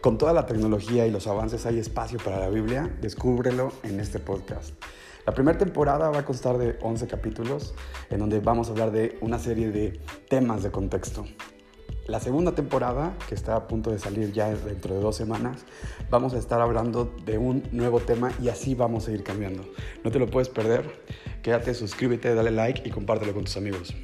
Con toda la tecnología y los avances hay espacio para la Biblia, descúbrelo en este podcast. La primera temporada va a constar de 11 capítulos en donde vamos a hablar de una serie de temas de contexto. La segunda temporada, que está a punto de salir ya dentro de dos semanas, vamos a estar hablando de un nuevo tema y así vamos a ir cambiando. No te lo puedes perder. Quédate, suscríbete, dale like y compártelo con tus amigos.